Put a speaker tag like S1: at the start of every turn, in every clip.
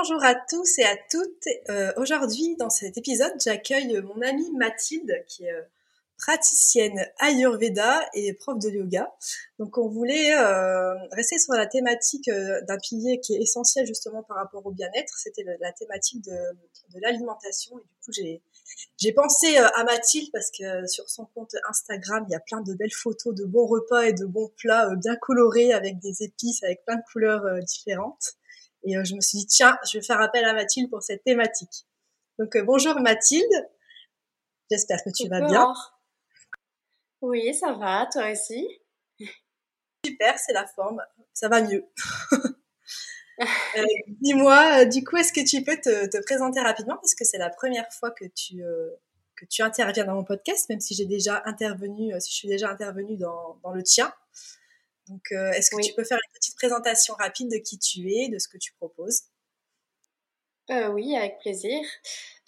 S1: Bonjour à tous et à toutes. Euh, aujourd'hui, dans cet épisode, j'accueille mon amie Mathilde, qui est euh, praticienne Ayurveda et prof de yoga. Donc, on voulait euh, rester sur la thématique d'un pilier qui est essentiel justement par rapport au bien-être. C'était la, thématique de, l'alimentation. Et du coup, j'ai j'ai pensé à Mathilde parce que sur son compte Instagram, il y a plein de belles photos de bons repas et de bons plats bien colorés avec des épices, avec plein de couleurs différentes. Et euh, je me suis dit, tiens, je vais faire appel à Mathilde pour cette thématique. Donc, euh, bonjour Mathilde. J'espère que tu vas bien.
S2: Oui, ça va, toi aussi?
S1: Super, c'est la forme. Ça va mieux. euh, Dis-moi, du coup, est-ce que tu peux te, te présenter rapidement? Parce que c'est la première fois que tu que tu interviens dans mon podcast, même si j'ai déjà intervenu, si je suis déjà intervenue dans, dans le tien. Donc, euh, est-ce que tu peux faire une petite présentation rapide de qui tu es, de ce que tu proposes?
S2: Euh, oui, avec plaisir.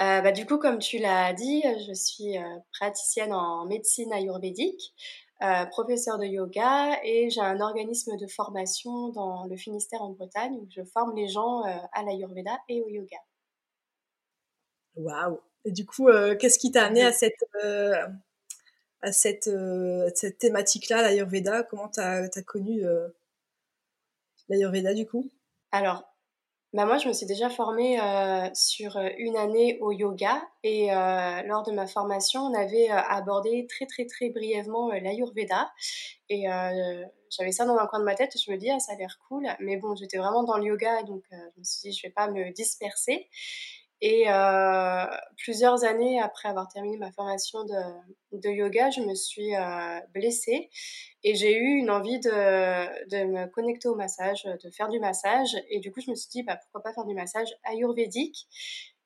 S2: Euh, bah, du coup, comme tu l'as dit, je suis praticienne en médecine ayurvédique, professeure de yoga et j'ai un organisme de formation dans le Finistère en Bretagne où je forme les gens à l'ayurveda et au yoga.
S1: Waouh Et du coup, qu'est-ce qui t'a amené à cette, à cette, euh, cette thématique-là, l'Ayurveda Comment tu as, connu euh, l'Ayurveda du coup?
S2: Alors, bah moi, je me suis déjà formée euh, sur une année au yoga et lors de ma formation, on avait abordé très très très brièvement l'Ayurveda et j'avais ça dans un coin de ma tête. Je me dis ah ça a l'air cool, mais bon, j'étais vraiment dans le yoga donc je me suis dit je vais pas me disperser. Et euh, plusieurs années après avoir terminé ma formation de, de yoga, je me suis euh, blessée et j'ai eu une envie de, de, me connecter au massage, de faire du massage. Et du coup, je me suis dit, bah, pourquoi pas faire du massage ayurvédique?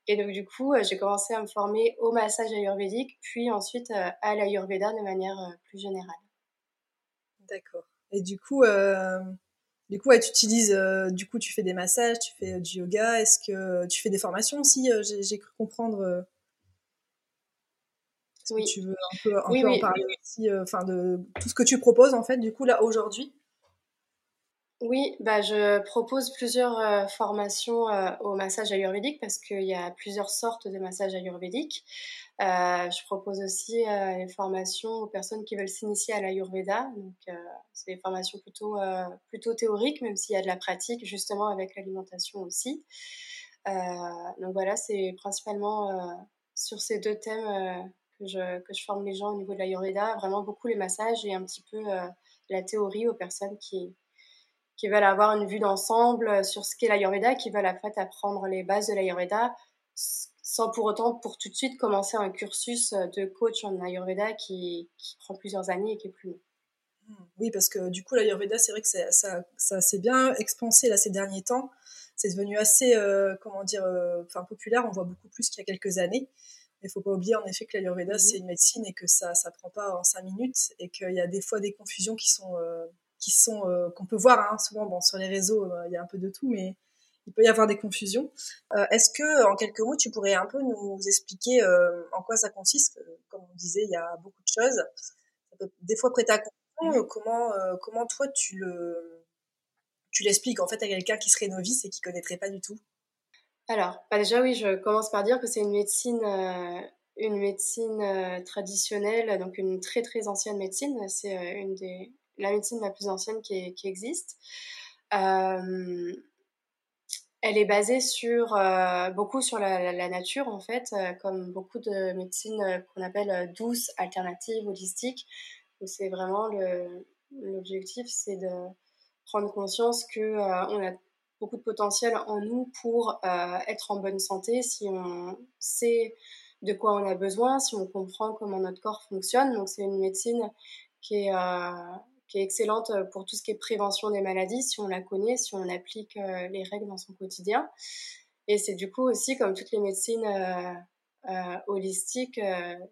S2: Et donc, du coup, j'ai commencé à me former au massage ayurvédique, puis ensuite euh, à l'ayurveda de manière euh, plus générale.
S1: D'accord. Et du coup, euh, du coup, tu utilises, euh, du coup, tu fais des massages, tu fais euh, du yoga. Est-ce que tu fais des formations aussi euh, J'ai cru comprendre. oui. tu veux un peu, en parler aussi, enfin de tout ce que tu proposes en fait, du coup là aujourd'hui?
S2: Oui, bah je propose plusieurs formations au massage ayurvédique parce qu'il y a plusieurs sortes de massages ayurvédiques. Euh, je propose aussi euh, des formations aux personnes qui veulent s'initier à l'Ayurveda. Donc, euh, c'est des formations plutôt, plutôt théoriques, même s'il y a de la pratique, justement, avec l'alimentation aussi. donc, voilà, c'est principalement sur ces deux thèmes que, je, que je forme les gens au niveau de l'Ayurveda. Vraiment beaucoup les massages et un petit peu la théorie aux personnes qui, qui veulent avoir une vue d'ensemble sur ce qu'est l'Ayurveda, qui veulent en fait apprendre les bases de l'Ayurveda sans pour autant pour tout de suite commencer un cursus euh, de coach en Ayurveda qui, qui prend plusieurs années et qui est plus long.
S1: Hmm. Oui, parce que du coup, l'Ayurveda, c'est vrai que ça, ça, s'est bien expansé là ces derniers temps. C'est devenu assez, euh, comment dire, euh, enfin populaire. On voit beaucoup plus qu'il y a quelques années. Il faut pas oublier en effet que l'Ayurveda, mhm. c'est une médecine et que ça ne prend pas en cinq minutes et qu'il y a des fois des confusions qui sont, qui sont qu'on peut voir hein, souvent bon, sur les réseaux. Il y a un peu de tout, mais il peut y avoir des confusions. Euh, est-ce que, en quelques mots, tu pourrais un peu nous expliquer euh, en quoi ça consiste? Comme on disait, il y a beaucoup de choses. Ça peut des fois prêter à confusion. Mmh. Comment, euh, comment toi, tu le, tu l'expliques en fait à quelqu'un qui serait novice et qui connaîtrait pas du tout?
S2: Alors, bah déjà oui, je commence par dire que c'est une médecine, une médecine traditionnelle, donc une très très ancienne médecine. C'est une des la médecine la plus ancienne qui, existe. Euh, elle est basée sur euh, beaucoup sur la, nature en fait, euh, comme beaucoup de médecines qu'on appelle douces, alternatives, holistiques. c'est vraiment l'objectif, c'est de prendre conscience que on a beaucoup de potentiel en nous pour être en bonne santé si on sait de quoi on a besoin, si on comprend comment notre corps fonctionne. Donc c'est une médecine qui est qui est excellente pour tout ce qui est prévention des maladies, si on la connaît, si on applique les règles dans son quotidien. Et c'est du coup aussi, comme toutes les médecines holistiques,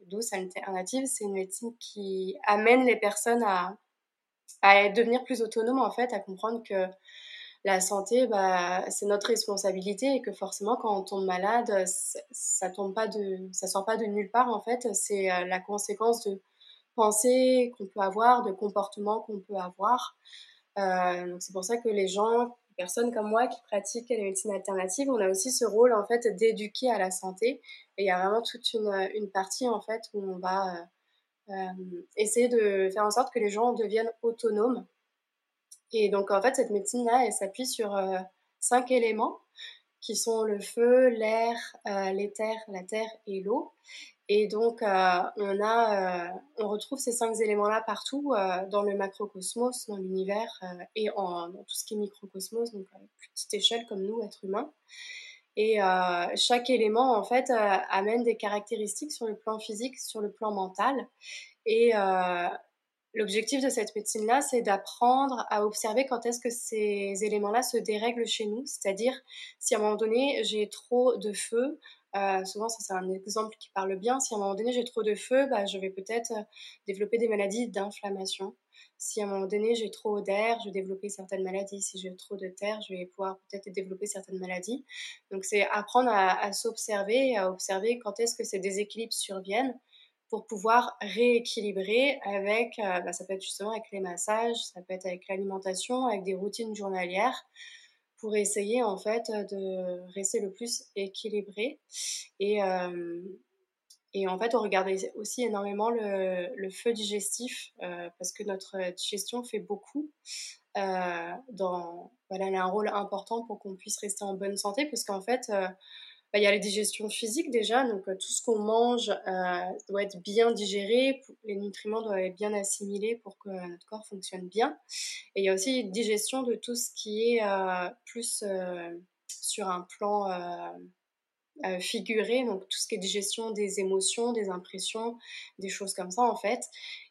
S2: douces, alternatives, c'est une médecine qui amène les personnes à, à devenir plus autonomes, en fait, à comprendre que la santé, bah, c'est notre responsabilité et que forcément, quand on tombe malade, ça, tombe sort pas de nulle part en fait. C'est euh, la conséquence de pensées qu'on peut avoir, de comportements qu'on peut avoir. Euh, c'est pour ça que les gens, personnes comme moi qui pratiquent les médecines alternatives, on a aussi ce rôle en fait d'éduquer à la santé. Et il y a vraiment toute une, partie en fait où on va euh, essayer de faire en sorte que les gens deviennent autonomes et donc, en fait, cette médecine-là, elle s'appuie sur euh, cinq éléments qui sont le feu, l'air, euh, l'éther, la terre et l'eau. Et donc, euh, on, a, on retrouve ces cinq éléments-là partout dans le macrocosmos, dans l'univers et en, dans tout ce qui est microcosmos, donc à petite échelle comme nous, êtres humains. Et chaque élément, en fait, amène des caractéristiques sur le plan physique, sur le plan mental. Et L'objectif de cette médecine-là, c'est d'apprendre à observer quand est-ce que ces éléments-là se dérèglent chez nous. C'est-à-dire, si à un moment donné, j'ai trop de feu, euh, souvent ça c'est un exemple qui parle bien, si à un moment donné j'ai trop de feu, bah, je vais peut-être euh, développer des maladies d'inflammation. Si à un moment donné j'ai trop d'air, je vais développer certaines maladies. Si j'ai trop de terre, je vais pouvoir peut-être développer certaines maladies. Donc c'est apprendre à, à s'observer, à observer quand est-ce que ces déséquilibres surviennent pour pouvoir rééquilibrer avec, euh, bah, ça peut être justement avec les massages, ça peut être avec l'alimentation, avec des routines journalières, pour essayer en fait de rester le plus équilibré. Et, euh, et en fait, on regarde aussi énormément le, le feu digestif, euh, parce que notre digestion fait beaucoup. dans, voilà, elle a un rôle important pour qu'on puisse rester en bonne santé, parce qu'en fait, bah, il y a les digestions physiques déjà, donc euh, tout ce qu'on mange euh, doit être bien digéré, les nutriments doivent être bien assimilés pour que notre corps fonctionne bien. Et il y a aussi une digestion de tout ce qui est euh, plus sur un plan figuré, donc tout ce qui est digestion des émotions, des impressions, des choses comme ça en fait.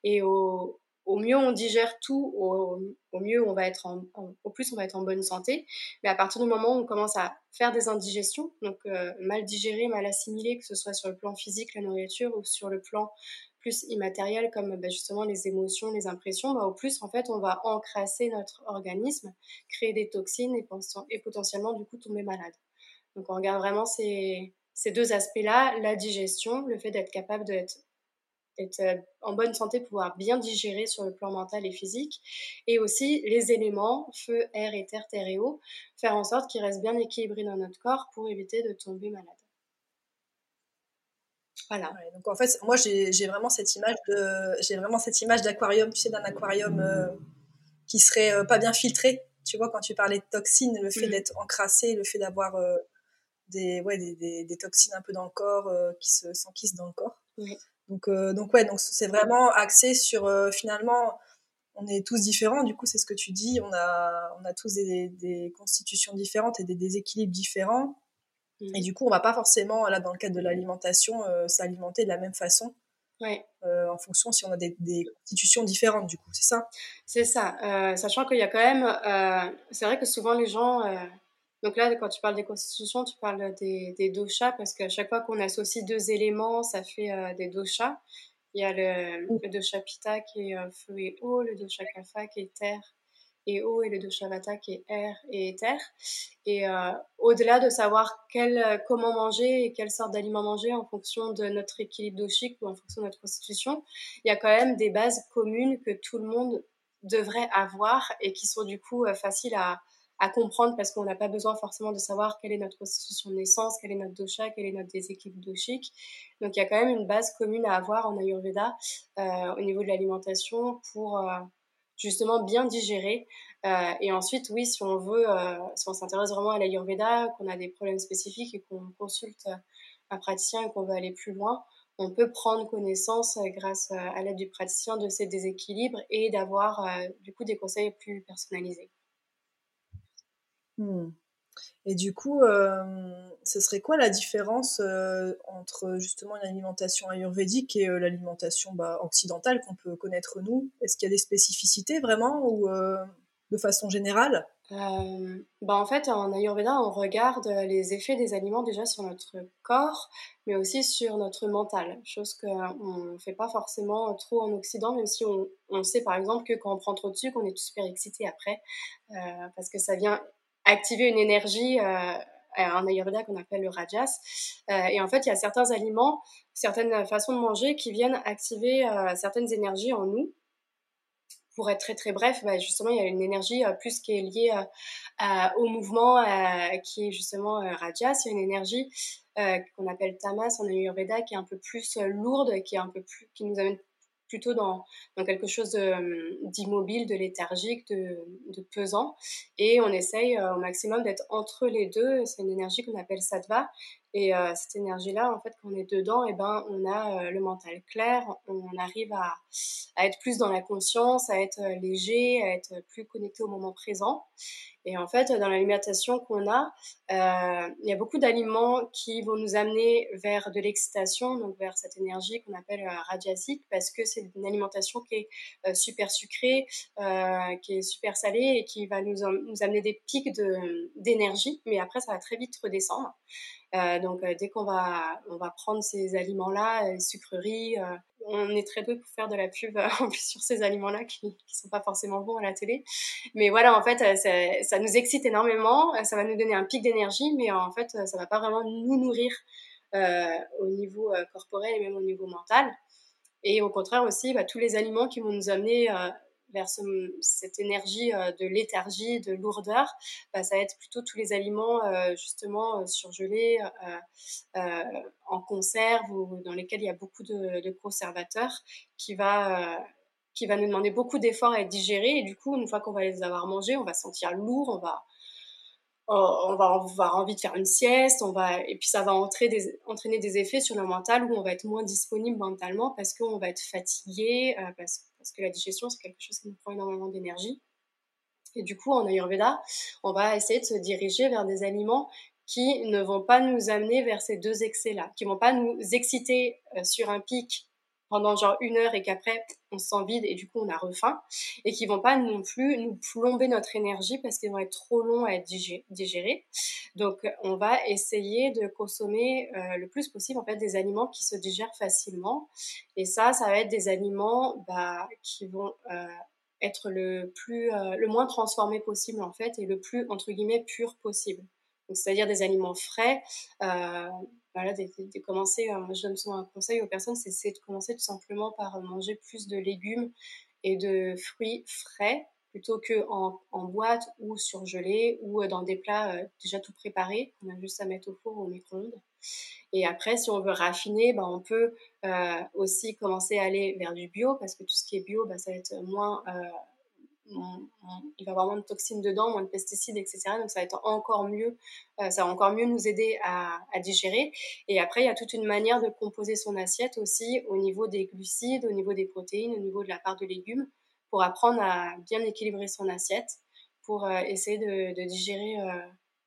S2: Et au, au mieux on digère tout, au, mieux on va être en, au plus on va être en bonne santé. Mais à partir du moment où on commence à faire des indigestions, donc euh, mal digérer, mal assimiler, que ce soit sur le plan physique, la nourriture, ou sur le plan plus immatériel comme bah, justement les émotions, les impressions, bah, au plus en fait on va encrasser notre organisme, créer des toxines et, et potentiellement du coup tomber malade. Donc on regarde vraiment ces, ces deux aspects-là, la digestion, le fait d'être capable d'être être euh, en bonne santé, pouvoir bien digérer sur le plan mental et physique, et aussi les éléments, feu, air, éther, terre et eau, faire en sorte qu'ils restent bien équilibrés dans notre corps pour éviter de tomber malade.
S1: Voilà. donc en fait, moi j'ai vraiment cette image de, j'ai vraiment cette image d'aquarium, tu sais, d'un aquarium euh, qui serait euh, pas bien filtré. Tu vois, quand tu parlais de toxines, le fait mmh. d'être encrassé, le fait d'avoir des, ouais, des, des, toxines un peu dans le corps qui se s'enquissent dans le corps. Oui. Donc, euh, donc ouais, donc c'est vraiment axé sur euh, finalement, on est tous différents. Du coup, c'est ce que tu dis. On a, on a tous des, constitutions différentes et des déséquilibres différents. Mmh. Et du coup, on va pas forcément, là, dans le cadre de l'alimentation, euh, s'alimenter de la même façon. Ouais. en fonction si on a des, constitutions différentes, du coup, c'est ça?
S2: C'est ça. sachant qu'il y a quand même. c'est vrai que souvent les gens donc là, quand tu parles des constitutions, tu parles des, des doshas parce qu'à chaque fois qu'on associe deux éléments, ça fait euh, des doshas. Il y a le, le dosha pitta qui est euh, feu et eau, le dosha kapha qui est terre et eau et le dosha vata qui est air et éther. Et euh, au-delà de savoir quel, comment manger et quelle sorte d'aliments manger en fonction de notre équilibre doshique ou en fonction de notre constitution, il y a quand même des bases communes que tout le monde devrait avoir et qui sont du coup faciles à, à comprendre parce qu'on n'a pas besoin forcément de savoir quelle est notre constitution de naissance, quelle est notre dosha, quel est notre déséquilibre doshique. Donc il y a quand même une base commune à avoir en Ayurveda euh, au niveau de l'alimentation pour euh, justement bien digérer. Euh, et ensuite, oui, si on veut, si on s'intéresse vraiment à l'Ayurveda, qu'on a des problèmes spécifiques et qu'on consulte un praticien et qu'on veut aller plus loin, on peut prendre connaissance grâce à l'aide du praticien de ces déséquilibres et d'avoir du coup des conseils plus personnalisés.
S1: Hmm. Et du coup, euh, ce serait quoi la différence euh, entre justement une alimentation ayurvédique et euh, l'alimentation bah, occidentale qu'on peut connaître nous? Est-ce qu'il y a des spécificités vraiment ou de façon générale?
S2: Bah en fait, en Ayurveda, on regarde les effets des aliments déjà sur notre corps, mais aussi sur notre mental, chose qu'on ne fait pas forcément trop en Occident, même si on, on, sait par exemple que quand on prend trop de sucre, on est super excité après, parce que ça vient activer une énergie euh, en Ayurveda qu'on appelle le rajas. Euh, et en fait, il y a certains aliments, certaines façons de manger qui viennent activer euh, certaines énergies en nous. Pour être très très bref, bah, justement, il y a une énergie plus qui est liée au mouvement, qui est justement rajas. Il y a une énergie qu'on appelle tamas en Ayurveda, qui est un peu plus lourde, qui est un peu plus, qui nous amène plutôt dans, quelque chose d'immobile, de, léthargique, de, de, pesant. Et on essaye au maximum d'être entre les deux. C'est une énergie qu'on appelle sattva. Et euh, cette énergie-là, en fait, quand on est dedans, eh ben, on a euh, le mental clair, on arrive à, à, être plus dans la conscience, à être léger, à être plus connecté au moment présent. Et en fait, dans l'alimentation qu'on a, euh, il y a beaucoup d'aliments qui vont nous amener vers de l'excitation, donc vers cette énergie qu'on appelle euh, radiasique, parce que c'est une alimentation qui est euh, super sucrée, euh, qui est super salée et qui va nous, nous amener des pics d'énergie, mais après, ça va très vite redescendre. Euh, donc euh, dès qu'on va, on va prendre ces aliments-là, les sucreries, euh, on est très peu pour faire de la pub sur ces aliments-là qui, qui sont pas forcément bons à la télé. Mais voilà, en fait, ça, ça nous excite énormément, ça va nous donner un pic d'énergie, mais en fait, ça va pas vraiment nous nourrir au niveau corporel et même au niveau mental. Et au contraire aussi, bah, tous les aliments qui vont nous amener vers cette énergie euh, de léthargie, de lourdeur, bah, ça va être plutôt tous les aliments euh, justement euh, surgelés, en conserve ou dans lesquels il y a beaucoup de, conservateurs qui va qui va nous demander beaucoup d'efforts à être digérés. Et du coup une fois qu'on va les avoir mangés on va sentir lourd on va on va avoir envie de faire une sieste, on va et puis ça va des, entraîner des effets sur le mental où on va être moins disponible mentalement parce qu'on va être fatigué, parce parce que la digestion, c'est quelque chose qui nous prend énormément d'énergie. Et du coup, en Ayurveda, on va essayer de se diriger vers des aliments qui ne vont pas nous amener vers ces deux excès-là, qui vont pas nous exciter euh, sur un pic pendant genre une heure et qu'après on se sent vide et du coup on a refaim et qui vont pas non plus nous plomber notre énergie parce qu'ils vont être trop longs à être digérés. Donc on va essayer de consommer euh, le plus possible en fait des aliments qui se digèrent facilement et ça ça va être des aliments bah, qui vont euh, être le plus euh, le moins transformé possible en fait et le plus entre guillemets pur possible. Donc c'est-à-dire des aliments frais voilà, de, commencer, euh, je donne souvent un conseil aux personnes, c'est de commencer tout simplement par manger plus de légumes et de fruits frais plutôt que en, boîte ou surgelés ou euh, dans des plats euh, déjà tout préparés qu'on a juste à mettre au four ou au micro-ondes. Et après, si on veut raffiner, ben, on peut euh, aussi commencer à aller vers du bio parce que tout ce qui est bio, ben, ça va être moins euh, il va y avoir moins de toxines dedans, moins de pesticides, etc. Donc ça va être encore mieux, euh, ça va encore mieux nous aider à, digérer. Et après, il y a toute une manière de composer son assiette aussi au niveau des glucides, au niveau des protéines, au niveau de la part de légumes, pour apprendre à bien équilibrer son assiette, pour euh, essayer de, digérer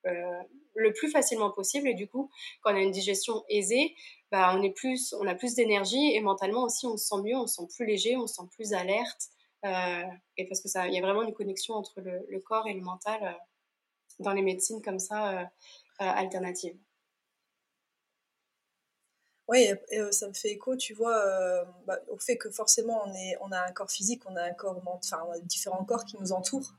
S2: euh, le plus facilement possible. Et du coup, quand on a une digestion aisée, bah, on, est plus, on a plus d'énergie et mentalement aussi, on se sent mieux, on se sent plus léger, on se sent plus alerte. Euh, et parce que ça, il y a vraiment une connexion entre le, corps et le mental euh, dans les médecines comme ça euh, alternatives.
S1: Oui, ça me fait écho, tu vois, bah, au fait que forcément on, est, on a un corps physique, on a un corps, enfin, on a différents corps qui nous entourent.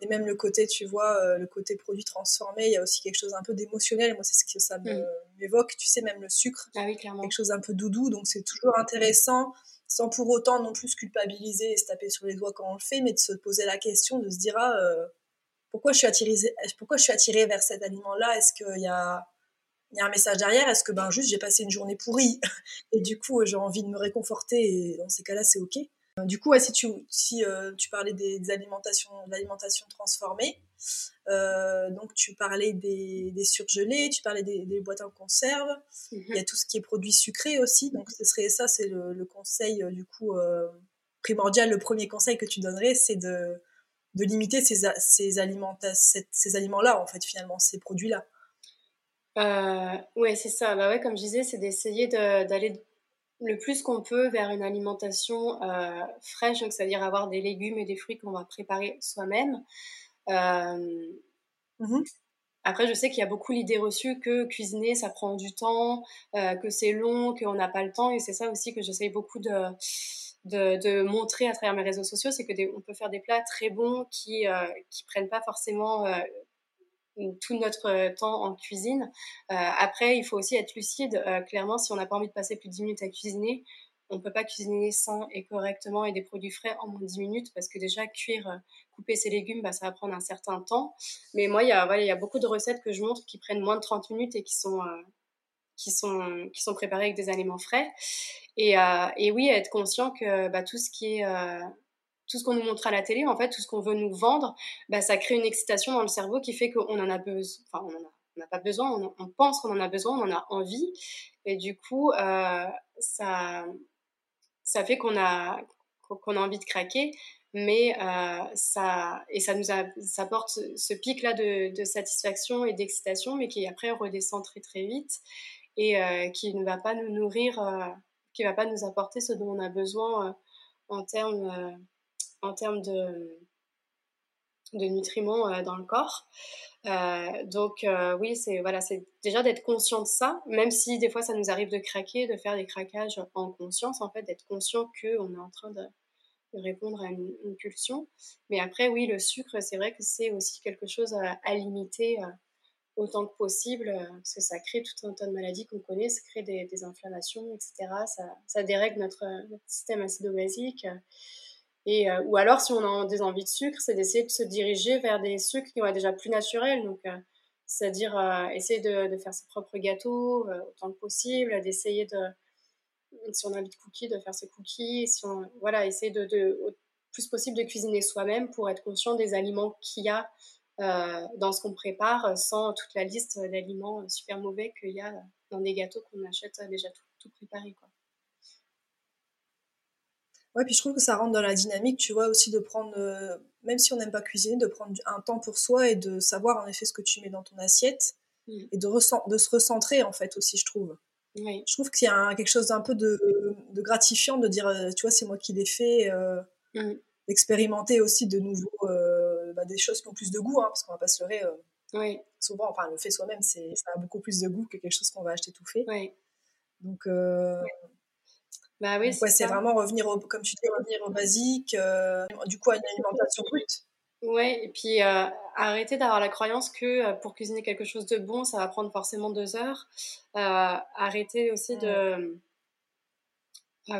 S1: Et même le côté, tu vois, le côté produit transformé, il y a aussi quelque chose un peu d'émotionnel. Moi, c'est ce que ça mm. m'évoque. Tu sais, même le sucre,
S2: ah oui, clairement.
S1: quelque chose un peu doudou. Donc, c'est toujours intéressant sans pour autant non plus se culpabiliser et se taper sur les doigts quand on le fait, mais de se poser la question, de se dire ah, euh, pourquoi je suis attirée, pourquoi je suis attirée vers cet aliment-là? Est-ce qu'il y a, y a un message derrière? Est-ce que ben juste j'ai passé une journée pourrie? Et du coup j'ai envie de me réconforter et dans ces cas-là c'est ok. Du coup, si tu, si, euh, tu parlais des, alimentations, de l'alimentation transformée, euh, donc tu parlais des, surgelés, tu parlais des, boîtes en conserve, il y a mhm. tout ce qui est produit sucré aussi, donc ce serait ça, c'est le, conseil euh, du coup primordial, le premier conseil que tu donnerais, c'est de de limiter ces, ces aliments ces aliments là en fait finalement ces produits là
S2: euh, ouais c'est ça. Bah ouais comme je disais c'est d'essayer d'aller le plus qu'on peut vers une alimentation euh, fraîche donc c'est à dire avoir des légumes et des fruits qu'on va préparer soi-même euh, mmh après, je sais qu'il y a beaucoup l'idée reçue que cuisiner, ça prend du temps, euh, que c'est long, qu'on n'a pas le temps. Et c'est ça aussi que j'essaye beaucoup de, de, montrer à travers mes réseaux sociaux, c'est que on peut faire des plats très bons qui euh, qui prennent pas forcément euh, tout notre temps en cuisine. après, il faut aussi être lucide. clairement, si on n'a pas envie de passer plus de 10 minutes à cuisiner, on peut pas cuisiner sain et correctement et des produits frais en moins de 10 minutes parce que déjà cuire, euh, couper ses légumes, bah, ça va prendre un certain temps. Mais moi, il voilà, il y a beaucoup de recettes que je montre qui prennent moins de 30 minutes et qui sont, euh, qui sont, qui sont préparées avec des aliments frais. Et, euh, et oui, être conscient que bah, tout ce qui est tout ce qu'on nous montre à la télé, en fait, tout ce qu'on veut nous vendre, bah, ça crée une excitation dans le cerveau qui fait qu'on en a besoin. Enfin, on n'a pas besoin, on, pense qu'on en a besoin, on en a envie. Et du coup, ça, ça fait qu'on a, a envie de craquer, mais euh, ça, et ça nous apporte ce, pic-là de, satisfaction et d'excitation, mais qui après redescend très très vite et euh, qui ne va pas nous nourrir, euh, qui ne va pas nous apporter ce dont on a besoin en termes en termes de, de nutriments dans le corps. Euh, donc euh, oui, c'est voilà, déjà d'être conscient de ça, même si des fois ça nous arrive de craquer, de faire des craquages en conscience, en fait, d'être conscient qu'on est en train de, répondre à une, pulsion. Mais après, oui, le sucre, c'est vrai que c'est aussi quelque chose à, limiter euh, autant que possible, parce que ça crée tout un tas de maladies qu'on connaît, ça crée des, inflammations, etc. Ça, ça dérègle notre, notre système acido-basique. Euh, ou alors, si on a des envies de sucre, c'est d'essayer de se diriger vers des sucres qui vont déjà plus naturels. Donc, euh, c'est-à-dire euh, essayer de, faire ses propres gâteaux autant que possible, d'essayer de, si on a envie de cookies, de faire ses cookies. Si on, voilà, essayer de, au plus possible de cuisiner soi-même pour être conscient des aliments qu'il y a dans ce qu'on prépare, sans toute la liste d'aliments super mauvais qu'il y a dans des gâteaux qu'on achète déjà tout, tout préparé. Quoi.
S1: Ouais, puis je trouve que ça rentre dans la dynamique, tu vois, aussi de prendre, euh, même si on n'aime pas cuisiner, de prendre un temps pour soi et de savoir en effet ce que tu mets dans ton assiette mm. et de, de se recentrer en fait aussi, je trouve. Oui. Je trouve qu'il y a quelque chose d'un peu de, de, gratifiant de dire, euh, tu vois, c'est moi qui l'ai fait, euh, mm. d'expérimenter aussi de nouveau bah, des choses qui ont plus de goût, hein, parce qu'on va pas se leurrer. Oui. Souvent, enfin, le fait soi-même, ça a beaucoup plus de goût que quelque chose qu'on va acheter tout fait. Oui. Donc, bah oui, c'est vraiment revenir, au, comme tu dis, revenir au basique, euh, du coup à une alimentation brute.
S2: Ouais, et puis euh, arrêter d'avoir la croyance que euh, pour cuisiner quelque chose de bon, ça va prendre forcément deux heures. arrêter aussi de.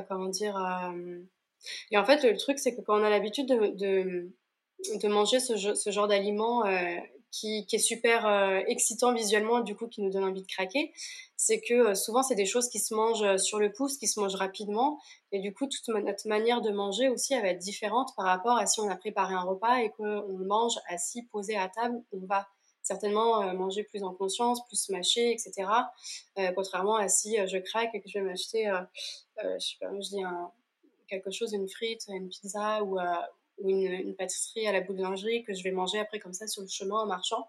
S2: comment dire. Et en fait, le truc, c'est que quand on a l'habitude de, de, de, manger ce, ce genre d'aliments qui, est super euh, excitant visuellement, du coup, qui nous donne envie de craquer, c'est que euh, souvent, c'est des choses qui se mangent euh, sur le pouce, qui se mangent rapidement. Et du coup, toute notre manière de manger aussi, elle va être différente par rapport à si on a préparé un repas et qu'on mange assis, posé à table. On va certainement manger plus en conscience, plus mâcher, etc. contrairement à si je craque et que je vais m'acheter, je sais pas, je dis quelque chose, une frite, une pizza ou, ou une, pâtisserie à la boulangerie que je vais manger après comme ça sur le chemin en marchant.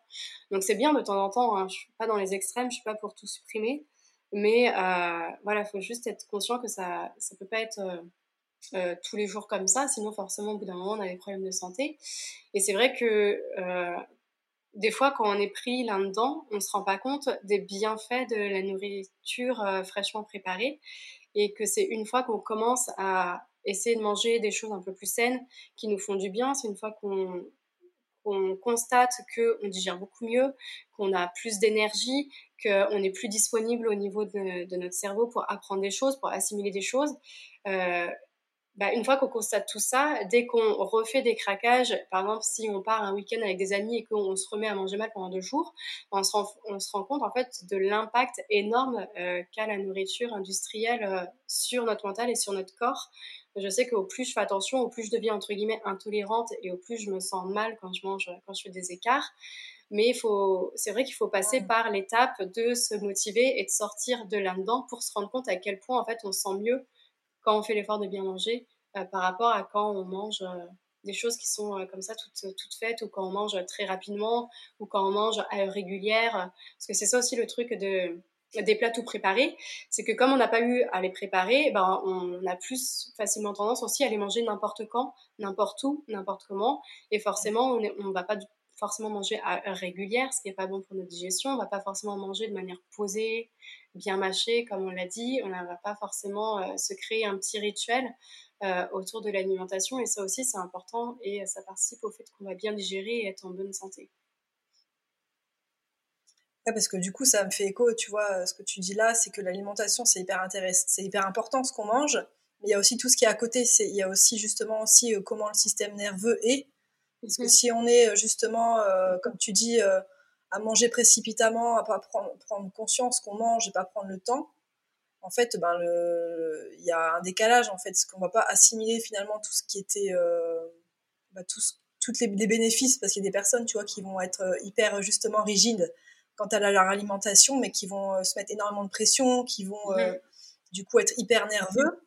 S2: Donc c'est bien de temps en temps, hein. je suis pas dans les extrêmes, je suis pas pour tout supprimer, mais euh, voilà, il faut juste être conscient que ça ça peut pas être euh, euh, tous les jours comme ça, sinon forcément au bout d'un moment on a des problèmes de santé. Et c'est vrai que des fois, quand on est pris là-dedans, on ne se rend pas compte des bienfaits de la nourriture fraîchement préparée et que c'est une fois qu'on commence à essayer de manger des choses un peu plus saines qui nous font du bien. C'est une fois qu'on constate qu'on digère beaucoup mieux, qu'on a plus d'énergie, qu'on est plus disponible au niveau de, notre cerveau pour apprendre des choses, pour assimiler des choses. Euh, bah, une fois qu'on constate tout ça, dès qu'on refait des craquages, par exemple si on part un week-end avec des amis et qu'on se remet à manger mal pendant deux jours, on se rend, on se rend compte en fait de l'impact énorme euh, qu'a la nourriture industrielle euh, sur notre mental et sur notre corps. Je sais qu'au plus je fais attention, au plus je deviens entre guillemets intolérante et au plus je me sens mal quand je mange, quand je fais des écarts. Mais faut, c'est vrai qu'il faut passer par l'étape de se motiver et de sortir de là-dedans pour se rendre compte à quel point en fait on se sent mieux quand on fait l'effort de bien manger euh, par rapport à quand on mange euh, des choses qui sont comme ça toutes, toutes faites ou quand on mange très rapidement ou quand on mange à heure régulière. Parce que c'est ça aussi le truc de des plats tout préparés, c'est que comme on n'a pas eu à les préparer, ben on a plus facilement tendance aussi à les manger n'importe quand, n'importe où, n'importe comment, et forcément on ne va pas forcément manger à heure régulière, ce qui n'est pas bon pour notre digestion, on va pas forcément manger de manière posée, bien mâchée, comme on l'a dit, on ne va pas forcément euh, se créer un petit rituel euh, autour de l'alimentation, et ça aussi c'est important, et ça participe au fait qu'on va bien digérer et être en bonne santé
S1: parce que du coup, ça me fait écho, tu vois, ce que tu dis là, c'est que l'alimentation, c'est hyper intéressant, c'est hyper important ce qu'on mange, mais il y a aussi tout ce qui est à côté. il y a aussi justement aussi euh, comment le système nerveux est. Parce que mhm. si on est euh, justement, euh, comme tu dis, à manger précipitamment, à pas prendre, prendre conscience qu'on mange et pas prendre le temps, en fait, ben le, il y a un décalage en fait, parce qu'on va pas assimiler finalement tout ce qui était, bah, toutes les, les bénéfices, parce qu'il y a des personnes, tu vois, qui vont être hyper justement rigides quant à leur alimentation, mais qui vont euh, se mettre énormément de pression, qui vont euh, du coup être hyper nerveux.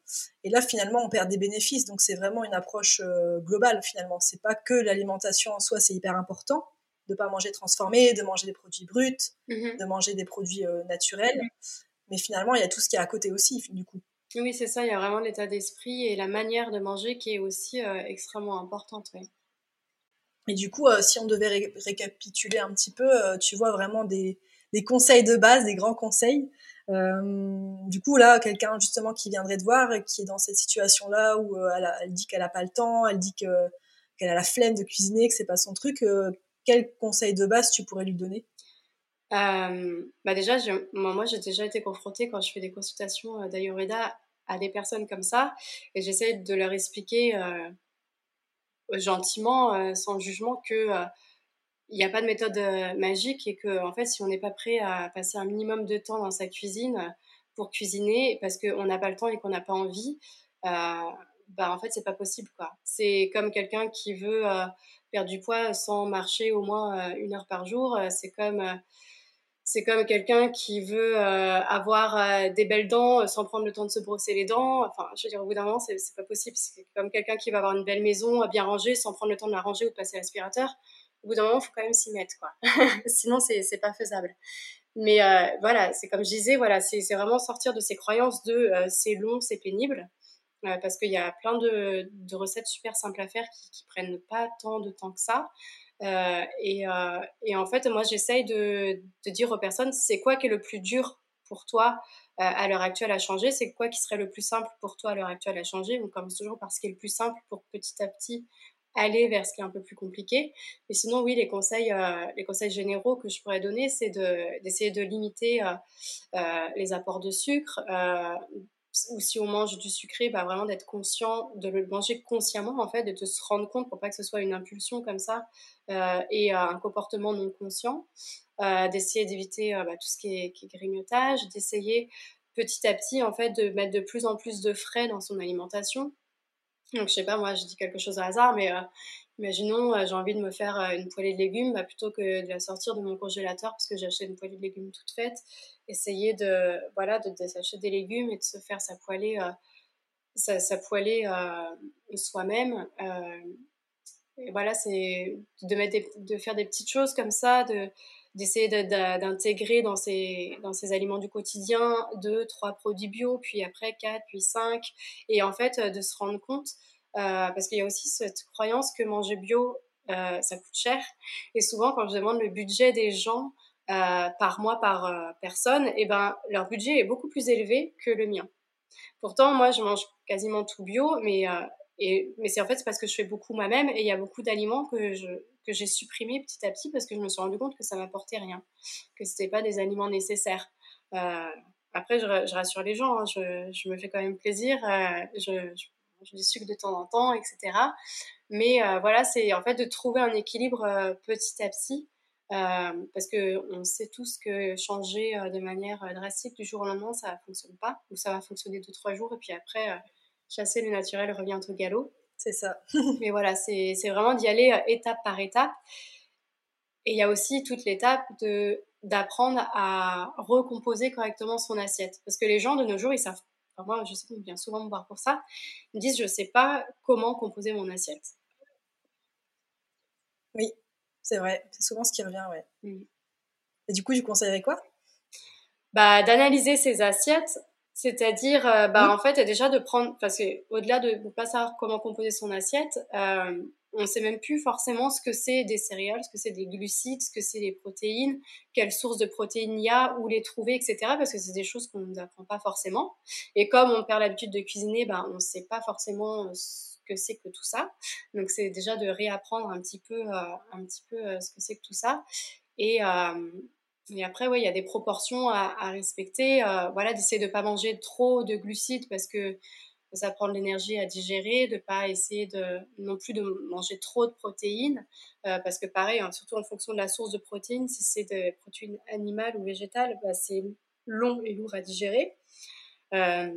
S1: Et là, finalement, on perd des bénéfices. Donc, c'est vraiment une approche euh, globale, finalement. C'est pas que l'alimentation en soi, c'est hyper important de pas manger transformé, de manger des produits bruts, mhm. de manger des produits naturels. Mais finalement, il y a tout ce qui est à côté aussi, du coup.
S2: Oui, c'est ça. Il y a vraiment l'état d'esprit et la manière de manger qui est aussi extrêmement importante.
S1: Et du coup, euh, si on devait récapituler un petit peu, euh, tu vois vraiment des, conseils de base, des grands conseils. Euh, du coup, là, quelqu'un justement qui viendrait te voir qui est dans cette situation-là où elle, dit qu'elle n'a pas le temps, elle dit qu'elle a la flemme de cuisiner, que c'est pas son truc, quel conseil de base tu pourrais lui donner?
S2: Bah déjà, moi, j'ai déjà été confrontée quand je fais des consultations d'Ayurveda à des personnes comme ça, et j'essaie de leur expliquer gentiment, euh, sans jugement, que il euh, n'y a pas de méthode euh, magique et que en fait si on n'est pas prêt à passer un minimum de temps dans sa cuisine pour cuisiner parce qu'on n'a pas le temps et qu'on n'a pas envie bah en fait c'est pas possible quoi. C'est comme quelqu'un qui veut perdre du poids sans marcher au moins une heure par jour c'est comme c'est comme quelqu'un qui veut euh, avoir euh, des belles dents euh, sans prendre le temps de se brosser les dents. Enfin, je veux dire, au bout d'un moment, c'est, pas possible. C'est comme quelqu'un qui va avoir une belle maison bien rangée sans prendre le temps de la ranger ou de passer l'aspirateur. Au bout d'un moment, il faut quand même s'y mettre, quoi. Sinon, c'est, c'est pas faisable. Mais voilà, c'est comme je disais, voilà, c'est, vraiment sortir de ces croyances de c'est long, c'est pénible. parce qu'il y a plein de, de, recettes super simples à faire qui, qui prennent pas tant de temps que ça. Euh, et, euh, et, en fait, moi, j'essaye de, dire aux personnes, c'est quoi qui est le plus dur pour toi euh, à l'heure actuelle à changer? C'est quoi qui serait le plus simple pour toi à l'heure actuelle à changer? On commence toujours par ce qui est le plus simple pour petit à petit aller vers ce qui est un peu plus compliqué. Mais sinon, oui, les conseils généraux que je pourrais donner, c'est d'essayer de, limiter les apports de sucre, ou si on mange du sucré, bah vraiment d'être conscient, de le manger consciemment en fait, de te se rendre compte pour pas que ce soit une impulsion comme ça euh, et euh, un comportement non conscient, euh, d'essayer d'éviter bah, tout ce qui est, grignotage, d'essayer petit à petit en fait de mettre de plus en plus de frais dans son alimentation. Donc je sais pas, moi je dis quelque chose à hasard, mais Imaginons, euh, j'ai envie de me faire euh, une poêlée de légumes, bah, plutôt que de la sortir de mon congélateur parce que j'ai une poêlée de légumes toute faite, essayer de voilà de, s'acheter des légumes et de se faire sa poêlée, euh, sa, poêlée soi-même. voilà, c'est de faire des petites choses comme ça, de d'essayer d'intégrer dans ces, aliments du quotidien deux, trois produits bio, puis après quatre, puis cinq, et en fait de se rendre compte parce qu'il y a aussi cette croyance que manger bio, euh, ça coûte cher. Et souvent, quand je demande le budget des gens euh, par mois, par personne, eh ben, leur budget est beaucoup plus élevé que le mien. Pourtant, moi, je mange quasiment tout bio, mais, et, mais c'est en fait parce que je fais beaucoup moi-même et il y a beaucoup d'aliments que je, que j'ai supprimés petit à petit parce que je me suis rendu compte que ça m'apportait rien, que c'était pas des aliments nécessaires. après, je, je, rassure les gens, hein, je, je, me fais quand même plaisir. je, je du sucre de temps en temps, etc. Mais euh, voilà, c'est en fait de trouver un équilibre euh, petit à petit. Euh, parce qu'on sait tous que changer de manière drastique du jour au lendemain, ça ne fonctionne pas, ou ça va fonctionner deux, trois jours, et puis après, chasser le naturel revient au galop.
S1: C'est ça.
S2: Mais voilà, c'est vraiment d'y aller étape par étape. Et il y a aussi toute l'étape de d'apprendre à recomposer correctement son assiette. Parce que les gens de nos jours, ils savent moi, je sais qu'on vient souvent me voir pour ça. Ils me disent, je ne sais pas comment composer mon assiette.
S1: Oui, c'est vrai. C'est souvent ce qui revient, ouais.
S2: Mm.
S1: Et du coup, tu conseillerais quoi?
S2: Bah, D'analyser ses assiettes, c'est-à-dire, euh, bah, en fait, déjà de prendre, parce que au-delà de ne pas savoir comment composer son assiette, euh, on ne sait même plus forcément ce que c'est des céréales, ce que c'est des glucides, ce que c'est des protéines, quelles sources de protéines il y a, où les trouver, etc. Parce que c'est des choses qu'on ne nous apprend pas forcément. Et comme on perd l'habitude de cuisiner, bah, on ne sait pas forcément euh, ce que c'est que tout ça. Donc c'est déjà de réapprendre un petit peu, un petit peu ce que c'est que tout ça. Et, et après, il y a des proportions à, respecter. Euh, voilà, d'essayer de pas manger trop de glucides parce que ça prend de l'énergie à digérer, de pas essayer de non plus de manger trop de protéines euh, parce que pareil, hein, surtout en fonction de la source de protéines, si c'est des protéines animales ou végétales, bah, c'est long et lourd à digérer. Euh,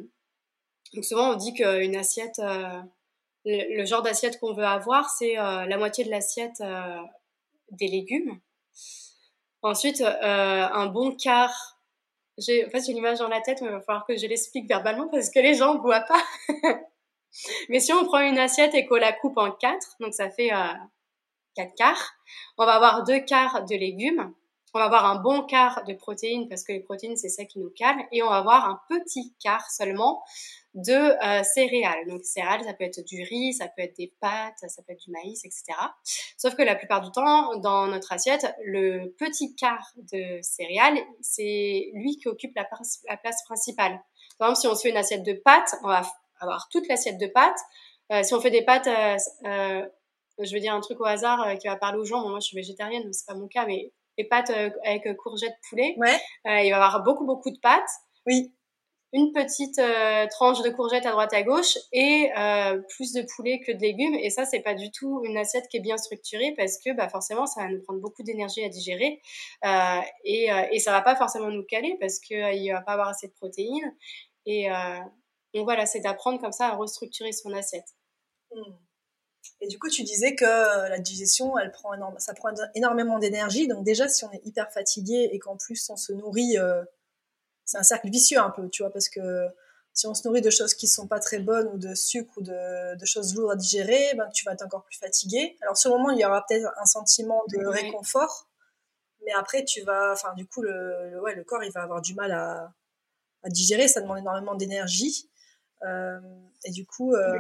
S2: donc souvent on dit qu'une assiette, le, le, genre d'assiette qu'on veut avoir, c'est la moitié de l'assiette des légumes. Ensuite, euh, un bon quart. J'ai, en fait, une image dans la tête, mais il va falloir que je l'explique verbalement parce que les gens ne voient pas. mais si on prend une assiette et qu'on la coupe en quatre, donc ça fait euh, quatre quarts, on va avoir deux quarts de légumes, on va avoir un bon quart de protéines parce que les protéines, c'est ça qui nous calme, et on va avoir un petit quart seulement de euh, céréales. Donc céréales, ça peut être du riz, ça peut être des pâtes, ça peut être du maïs, etc. Sauf que la plupart du temps, dans notre assiette, le petit quart de céréales, c'est lui qui occupe la, la, place principale. Par exemple, si on se fait une assiette de pâtes, on va avoir toute l'assiette de pâtes. Euh, si on fait des pâtes, euh, je vais dire un truc au hasard qui va parler aux gens. moi, je suis végétarienne, c'est pas mon cas, mais les pâtes avec courgettes poulet,
S1: ouais.
S2: il va y avoir beaucoup, beaucoup de pâtes.
S1: Oui
S2: une petite euh, tranche de courgette à droite à gauche et euh, plus de poulet que de légumes. Et ça, c'est pas du tout une assiette qui est bien structurée parce que bah, forcément, ça va nous prendre beaucoup d'énergie à digérer euh, et, et ça va pas forcément nous caler parce qu'il va pas avoir assez de protéines. Et donc voilà, c'est d'apprendre comme ça à restructurer son assiette.
S1: Hmm. Et du coup, tu disais que la digestion, elle prend ça prend énormément d'énergie. Donc déjà, si on est hyper fatigué et qu'en plus on se nourrit c'est un cercle vicieux un peu, tu vois, parce que si on se nourrit de choses qui sont pas très bonnes ou de sucre ou de, choses lourdes à digérer, ben, tu vas être encore plus fatigué. Alors, le moment, il y aura peut-être un sentiment de réconfort, mais après, tu vas, enfin, du coup, le, ouais, le corps, il va avoir du mal à, à digérer, ça demande énormément d'énergie. Euh, et du coup, euh,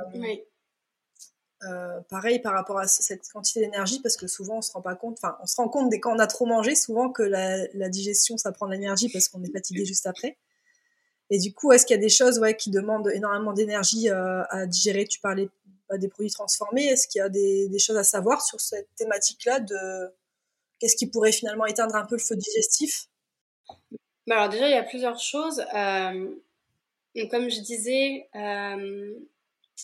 S1: euh, pareil par rapport à cette quantité d'énergie, parce que souvent on se rend pas compte, enfin on se rend compte dès quand on a trop mangé, souvent que la, digestion ça prend de l'énergie parce qu'on est fatigué juste après. Et du coup, est-ce qu'il y a des choses ouais, qui demandent énormément d'énergie euh, à digérer? Tu parlais bah, des produits transformés. Est-ce qu'il y a des, choses à savoir sur cette thématique-là de qu'est-ce qui pourrait finalement éteindre un peu le feu digestif?
S2: Bah, Alors déjà, il y a plusieurs choses. Euh, comme je disais,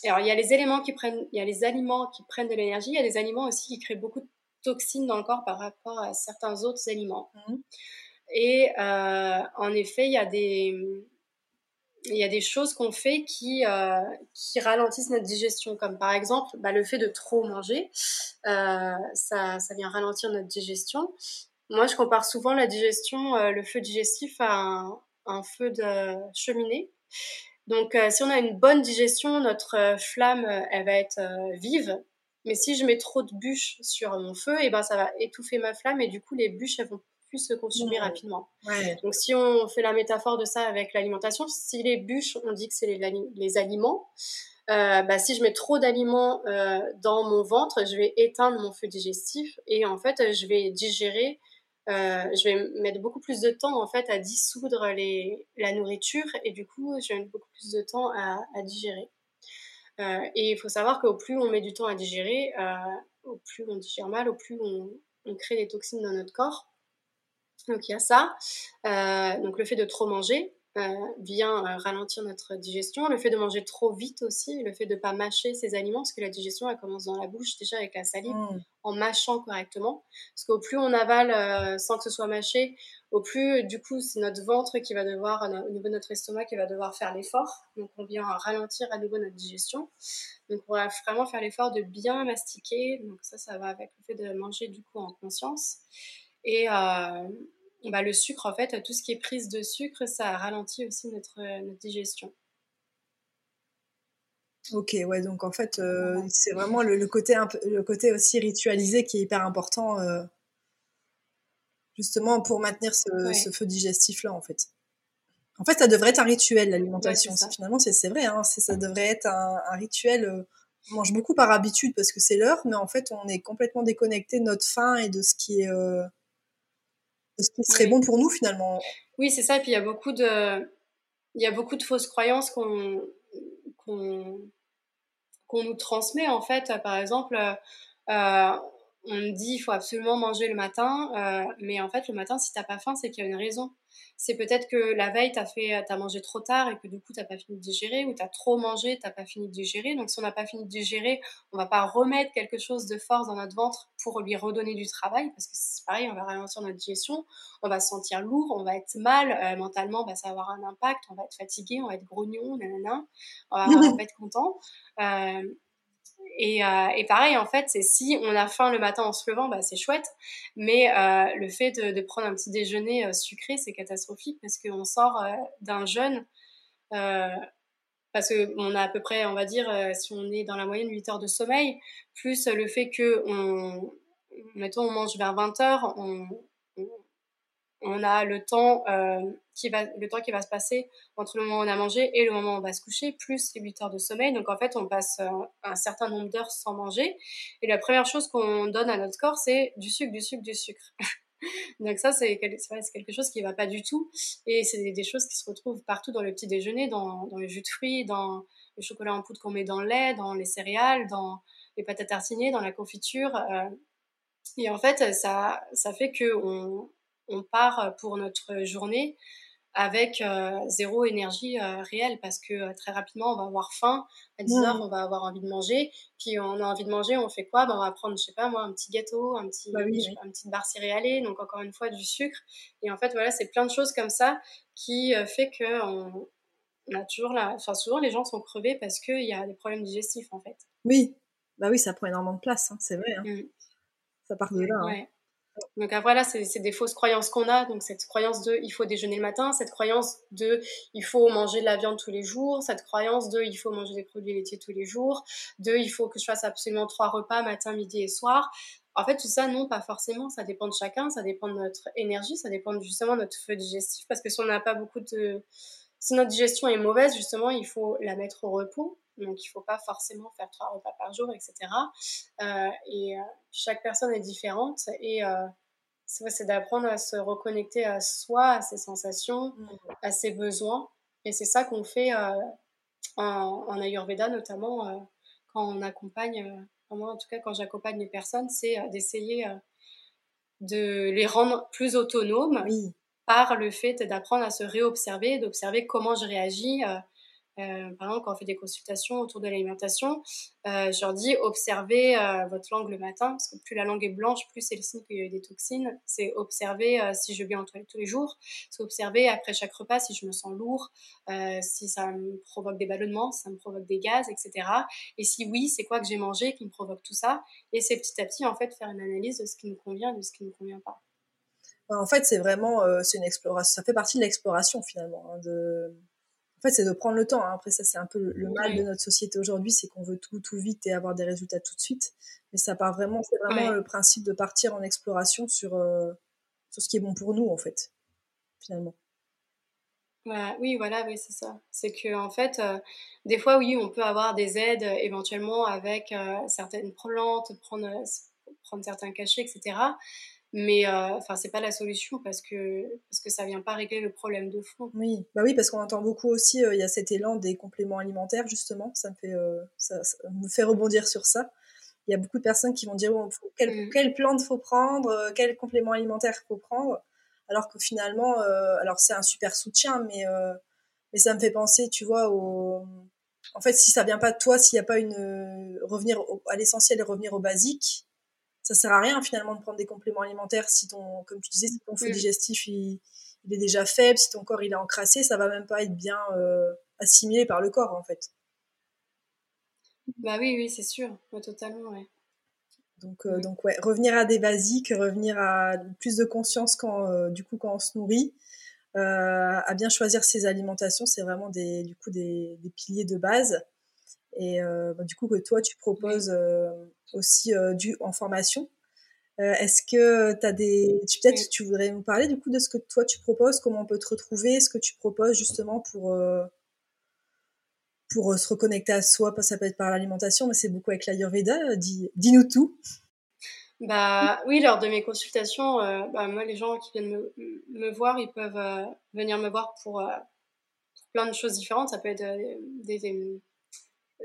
S2: alors, il y a les éléments qui prennent, il y a les aliments qui prennent de l'énergie, il y a des aliments aussi qui créent beaucoup de toxines dans le corps par rapport à certains autres aliments. Mmh. Et euh, en effet, il y a des, il y a des choses qu'on fait qui, euh, qui ralentissent notre digestion, comme par exemple bah, le fait de trop manger, euh, ça, ça vient ralentir notre digestion. Moi, je compare souvent la digestion, le feu digestif à un, un feu de cheminée. Donc, euh, si on a une bonne digestion, notre euh, flamme, euh, elle va être vive. Mais si je mets trop de bûches sur mon feu, et eh ben, ça va étouffer ma flamme et du coup, les bûches, elles vont plus se consumer rapidement. Donc, si on fait la métaphore de ça avec l'alimentation, si les bûches, on dit que c'est les, aliments, bah, si je mets trop d'aliments dans mon ventre, je vais éteindre mon feu digestif et en fait, je vais digérer euh, je vais mettre beaucoup plus de temps en fait à dissoudre la nourriture et du coup je vais mettre beaucoup plus de temps à, digérer. Euh, et il faut savoir qu'au plus on met du temps à digérer, euh, au plus on digère mal, au plus on, on, crée des toxines dans notre corps. Donc il y a ça. donc le fait de trop manger, vient euh, ralentir notre digestion. Le fait de manger trop vite aussi, le fait de ne pas mâcher ces aliments, parce que la digestion, elle commence dans la bouche déjà avec la salive, mm. en mâchant correctement. Parce qu'au plus on avale euh, sans que ce soit mâché, au plus, du coup, c'est notre ventre qui va devoir, au niveau de notre estomac, qui va devoir faire l'effort. Donc, on vient ralentir à nouveau notre digestion. Donc, on va vraiment faire l'effort de bien mastiquer. Donc, ça, ça va avec le fait de manger, du coup, en conscience. Et, bah, le sucre, en fait, tout ce qui est prise de sucre, ça ralentit aussi notre, notre digestion.
S1: Ok, ouais, donc en fait, c'est vraiment le, côté le côté aussi ritualisé qui est hyper important, justement pour maintenir ce, feu digestif là, en fait. En fait, ça devrait être un rituel l'alimentation. finalement, c'est vrai, hein, ça devrait être un, rituel. on mange beaucoup par habitude parce que c'est l'heure, mais en fait, on est complètement déconnecté de notre faim et de ce qui est, ce qui serait bon pour nous finalement?
S2: Oui, c'est ça. Et puis il y a beaucoup de, il y a beaucoup de fausses croyances qu'on qu'on nous transmet en fait. Par exemple, euh, on dit il faut absolument manger le matin, euh, mais en fait le matin si t'as pas faim c'est qu'il y a une raison. C'est peut-être que la veille t'as fait as mangé trop tard et que du coup t'as pas fini de digérer ou t'as trop mangé t'as pas fini de digérer. Donc si on n'a pas fini de digérer, on va pas remettre quelque chose de force dans notre ventre pour lui redonner du travail parce que c'est pareil, on va ralentir notre digestion, on va se sentir lourd, on va être mal euh, mentalement, bah, ça va avoir un impact, on va être fatigué, on va être grognon, nanana, on va, on va pas être content. Euh, et, euh, et, pareil, en fait, c'est si on a faim le matin en se levant, bah, c'est chouette. Mais euh, le fait de, de, prendre un petit déjeuner euh, sucré, c'est catastrophique parce qu'on sort euh, d'un jeûne. parce qu'on a à peu près, on va dire, si on est dans la moyenne 8 heures de sommeil, plus le fait que, on, mettons, on mange vers 20 heures, on, on a le temps, euh, qui va, le temps qui va se passer entre le moment où on a mangé et le moment où on va se coucher, plus les 8 heures de sommeil. Donc en fait, on passe euh, un certain nombre d'heures sans manger. Et la première chose qu'on donne à notre corps, c'est du sucre, du sucre, du sucre. Donc ça, c'est quelque chose qui va pas du tout. Et c'est des, choses qui se retrouvent partout dans le petit déjeuner, dans, dans le jus de fruits, dans le chocolat en poudre qu'on met dans le lait, dans les céréales, dans les pâtes à tartiner, dans la confiture. Euh. et en fait, ça, ça fait que on, on part euh, pour notre journée avec euh, zéro énergie euh, réelle parce que très rapidement on va avoir faim. À 10 heures on va avoir envie de manger. Puis on a envie de manger on fait quoi? Ben, on va prendre je sais pas moi un petit gâteau un petit bah un petit barre céréalée donc encore une fois du sucre. Et en fait voilà c'est plein de choses comme ça qui fait que on, a toujours la enfin souvent les gens sont crevés parce qu'il y a des problèmes digestifs en fait.
S1: Oui. Bah oui ça prend énormément de place hein, c'est vrai hein. mmh. ça part de là hein.
S2: Donc après là, c'est des fausses croyances qu'on a. Donc cette croyance de il faut déjeuner le matin, cette croyance de il faut manger de la viande tous les jours, cette croyance de il faut manger des produits laitiers tous les jours, de il faut que je fasse absolument trois repas matin, midi et soir. En fait, tout ça, non, pas forcément. Ça dépend de chacun, ça dépend de notre énergie, ça dépend justement de notre feu digestif. Parce que si on n'a pas beaucoup de... Si notre digestion est mauvaise, justement, il faut la mettre au repos. Donc, il ne faut pas forcément faire trois repas par jour, etc. Euh, et euh, chaque personne est différente. Et euh, c'est d'apprendre à se reconnecter à soi, à ses sensations, mmh. à ses besoins. Et c'est ça qu'on fait en, Ayurveda, notamment quand on accompagne, moi en tout cas quand j'accompagne les personnes, c'est d'essayer de les rendre plus autonomes par le fait d'apprendre à se réobserver, d'observer comment je réagis euh, par exemple, quand on fait des consultations autour de l'alimentation, euh, je leur dis observez euh, votre langue le matin, parce que plus la langue est blanche, plus c'est le signe qu'il y a eu des toxines. C'est observer si je vais en toilette tous les jours, c'est observer après chaque repas si je me sens lourd, si ça me provoque des ballonnements, si ça me provoque des gaz, etc. Et si oui, c'est quoi que j'ai mangé qui me provoque tout ça? Et c'est petit à petit, en fait, faire une analyse de ce qui nous convient, de ce qui ne nous convient pas.
S1: En fait, c'est vraiment, c'est une exploration. Ça fait partie de l'exploration finalement, hein, en fait, c'est de prendre le temps. Hein. Après, ça, c'est un peu le, mal de notre société aujourd'hui, c'est qu'on veut tout, tout vite et avoir des résultats tout de suite. Mais ça part vraiment, c'est vraiment le principe de partir en exploration sur, euh, sur ce qui est bon pour nous, en fait, finalement.
S2: Bah, oui, voilà, oui, c'est ça. C'est que en fait, euh, des fois, oui, on peut avoir des aides euh, éventuellement avec certaines plantes, prendre, prendre certains cachets, etc. Mais euh, enfin, c'est pas la solution parce que parce que ça vient pas régler le problème de fond.
S1: Oui, bah oui, parce qu'on entend beaucoup aussi. Euh, il y a cet élan des compléments alimentaires justement. Ça me fait euh, ça, me fait rebondir sur ça. Il y a beaucoup de personnes qui vont dire bon, quelle, mmh. quelle plante faut prendre, quel complément alimentaire faut prendre, alors que finalement, alors c'est un super soutien, mais mais ça me fait penser, tu vois, au en fait, si ça vient pas de toi, s'il n'y a pas une revenir à l'essentiel et revenir au basique, ça sert à rien finalement de prendre des compléments alimentaires si ton, comme tu disais, si ton feu digestif il, est déjà faible, si ton corps il est encrassé, ça va même pas être bien euh, assimilé par le corps en fait.
S2: Bah oui, oui, c'est sûr, totalement, ouais.
S1: Donc, euh, donc ouais, revenir à des basiques, revenir à plus de conscience quand, euh, du coup, quand on se nourrit, à bien choisir ses alimentations, c'est vraiment des, du coup des, des, piliers de base. Et bah, du coup que toi tu proposes aussi du en formation. Est-ce que tu as des peut-être tu voudrais nous parler du coup de ce que toi tu proposes, comment on peut te retrouver, ce que tu proposes justement pour pour se reconnecter à soi, ça peut être par l'alimentation, mais c'est beaucoup avec l'Ayurveda. Dis, dis-nous tout.
S2: Bah oui, lors de mes consultations, euh, bah, moi les gens qui viennent me, me voir, ils peuvent euh, venir me voir pour, euh, plein de choses différentes. Ça peut être des, des,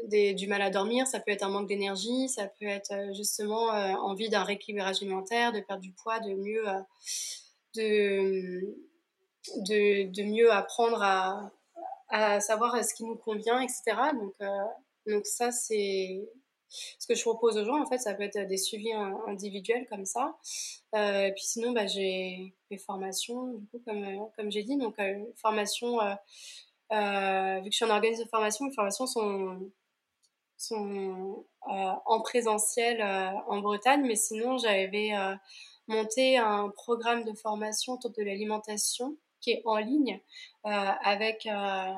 S2: du mal à dormir, ça peut être un manque d'énergie, ça peut être justement envie d'un rééquilibrage alimentaire, de perdre du poids, de mieux, de, de, de, mieux apprendre à, à savoir ce qui nous convient, etc. Donc, donc ça c'est ce que je propose aux gens, en fait, ça peut être des suivis individuels comme ça. Euh, et puis sinon, bah, j'ai mes formations, du coup, comme, euh, comme j'ai dit. Donc, euh, formation, vu que je suis en organisme de formation, les formations sont, sont en présentiel en Bretagne. Mais sinon, j'avais monté un programme de formation autour de l'alimentation qui est en ligne avec un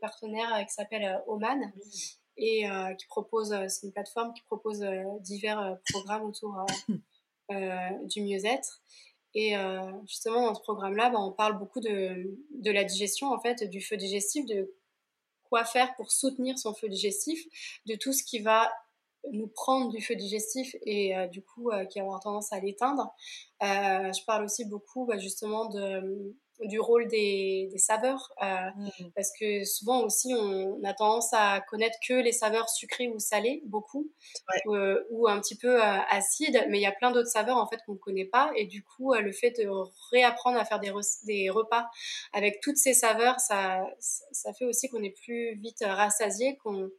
S2: partenaire qui s'appelle Oman et euh, qui propose, euh, c'est une plateforme qui propose euh, divers programmes autour du mieux-être. Et justement, dans ce programme-là, bah, on parle beaucoup de, de, la digestion, en fait, du feu digestif, de quoi faire pour soutenir son feu digestif, de tout ce qui va nous prendre du feu digestif et du coup qui va avoir tendance à l'éteindre. je parle aussi beaucoup bah, justement de du rôle des, saveurs euh, mmh. parce que souvent aussi on a tendance à connaître que les saveurs sucrées ou salées beaucoup euh, ou un petit peu euh, acides mais il y a plein d'autres saveurs en fait qu'on ne connaît pas. Et du coup le fait de réapprendre à faire des, des repas avec toutes ces saveurs ça, ça fait aussi qu'on est plus vite rassasié qu'on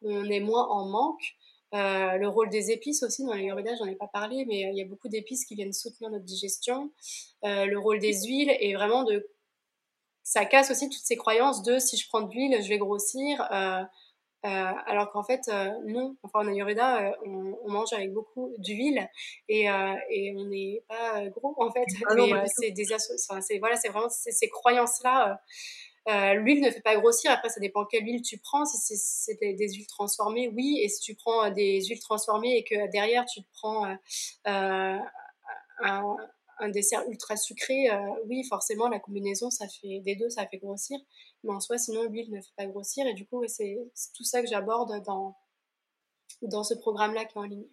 S2: qu'on est moins en manque euh, le rôle des épices aussi dans l'ayurveda, j'en ai pas parlé, mais euh, il y a beaucoup d'épices qui viennent soutenir notre digestion. Euh, le rôle des huiles est vraiment de ça casse aussi toutes ces croyances de si je prends de l'huile, je vais grossir. alors qu'en fait, non. Enfin, en Ayurveda, on, mange avec beaucoup d'huile et, et, on n'est pas gros en fait. Ah mais c'est des c'est voilà, c'est vraiment ces croyances là euh, l'huile ne fait pas grossir. Après, ça dépend quelle huile tu prends. Si c'est des, huiles transformées, oui. Et si tu prends euh, des huiles transformées et que derrière tu te prends euh, un, dessert ultra sucré, oui, forcément, la combinaison, ça fait des deux, ça fait grossir. Mais en soi, sinon, l'huile ne fait pas grossir. Et du coup, c'est tout ça que j'aborde dans, dans ce programme-là qui est en ligne.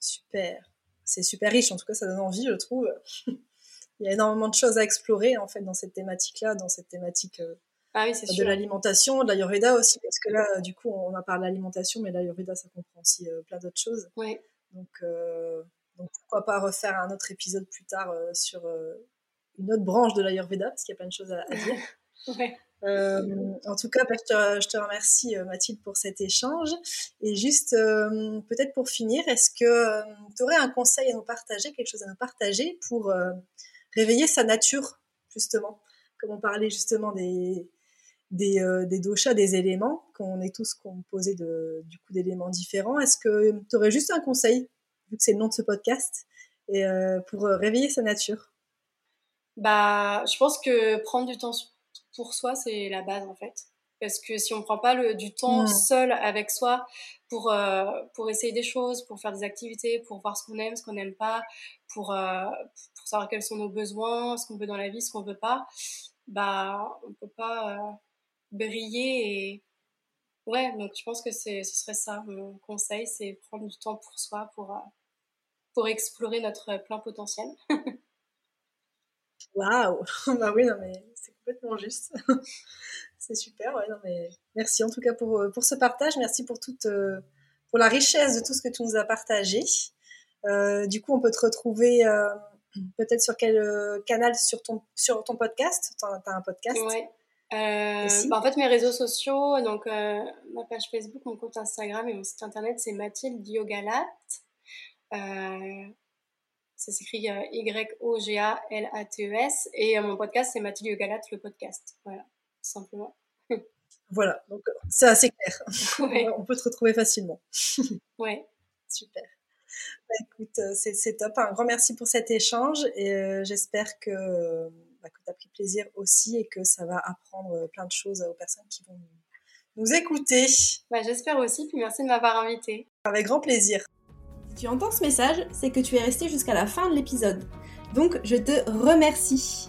S1: Super. C'est super riche. En tout cas, ça donne envie, je trouve. il y a énormément de choses à explorer en fait dans cette thématique-là, dans cette thématique euh, ah de l'alimentation, de l'ayurveda aussi, parce que là, du coup, on a parlé de l'alimentation, mais l'ayurveda, ça comprend aussi euh, plein d'autres choses. Donc, euh, donc, pourquoi pas refaire un autre épisode plus tard sur une autre branche de l'ayurveda, parce qu'il y a plein de choses à, dire. en tout cas, bah, je te, je te remercie Mathilde pour cet échange. Et juste, peut-être pour finir, est-ce que tu aurais un conseil à nous partager, quelque chose à nous partager pour réveiller sa nature, justement. Comme on parlait justement des, des, euh, des doshas, des éléments, qu'on est tous composés de, du coup d'éléments différents. Est-ce que tu aurais juste un conseil, vu que c'est le nom de ce podcast, euh, pour euh, réveiller sa nature?
S2: Bah, je pense que prendre du temps pour soi, c'est la base en fait. Parce que si on ne prend pas le, du temps mmh. seul avec soi pour, euh, pour essayer des choses, pour faire des activités, pour voir ce qu'on aime, ce qu'on n'aime pas, pour, euh, pour savoir quels sont nos besoins, ce qu'on veut dans la vie, ce qu'on ne veut pas, bah, on ne peut pas euh, briller. Et... Ouais, donc je pense que ce serait ça mon conseil, c'est prendre du temps pour soi, pour, pour explorer notre plein potentiel.
S1: Waouh Bah oui, non mais c'est complètement juste. c'est super. Ouais, non, mais merci en tout cas pour, euh, pour ce partage. Merci pour toute euh, pour la richesse de tout ce que tu nous as partagé. Euh, du coup, on peut te retrouver peut-être sur quel canal sur ton sur ton podcast? Tu as, un podcast?
S2: Ouais. Bah, en fait, mes réseaux sociaux, donc ma page Facebook, mon compte Instagram et mon site internet, c'est Mathilde Yogalat. ça s'écrit Y-O-G-A-L-A-T-E-S. Et mon podcast, c'est Mathilde Yogalat, le podcast. Voilà simplement.
S1: Voilà, donc c'est assez clair. On peut te retrouver facilement.
S2: ouais.
S1: Super. Bah, écoute, euh, c'est top. Un grand merci pour cet échange et euh, j'espère que, bah, que tu as pris plaisir aussi et que ça va apprendre plein de choses aux personnes qui vont nous écouter.
S2: Bah, J'espère aussi, puis merci de m'avoir invité.
S1: Avec grand plaisir.
S3: Si tu entends ce message, c'est que tu es resté jusqu'à la fin de l'épisode. Donc je te remercie.